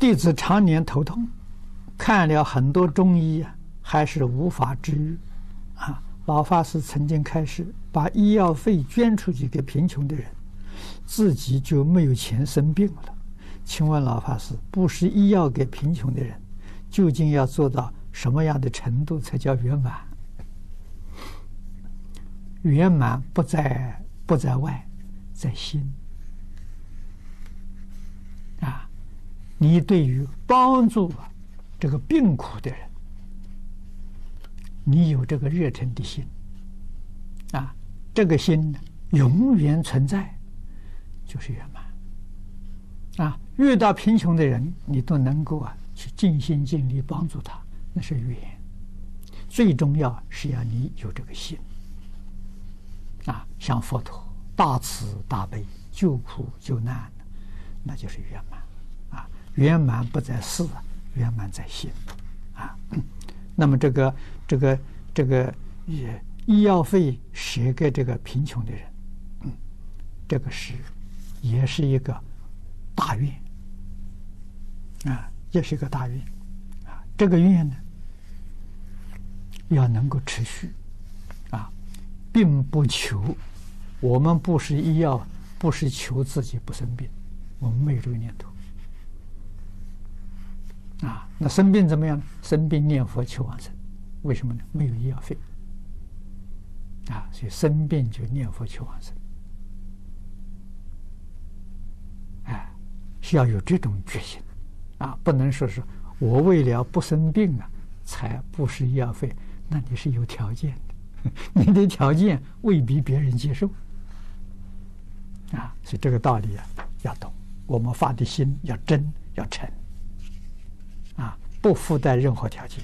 弟子常年头痛，看了很多中医啊，还是无法治愈。啊，老法师曾经开始，把医药费捐出去给贫穷的人，自己就没有钱生病了。请问老法师，布施医药给贫穷的人，究竟要做到什么样的程度才叫圆满？圆满不在不在外，在心。啊，你对于帮助这个病苦的人，你有这个热忱的心，啊，这个心永远存在，就是圆满。啊，遇到贫穷的人，你都能够啊去尽心尽力帮助他，那是缘。最重要是要你有这个心。啊，像佛陀大慈大悲，救苦救难，那就是圆满。圆满不在事，圆满在心。啊，那么这个这个这个医医药费舍给这个贫穷的人，嗯，这个是也是一个大愿。啊，也是一个大愿。啊，这个愿呢，要能够持续啊。并不求，我们不是医药，不是求自己不生病，我们没有这个念头。啊，那生病怎么样？生病念佛求往生，为什么呢？没有医药费。啊，所以生病就念佛求往生。哎，需要有这种决心，啊，不能说是我为了不生病啊，才不是医药费，那你是有条件的。你的条件未必别人接受啊，所以这个道理啊要懂。我们发的心要真要诚啊，不附带任何条件。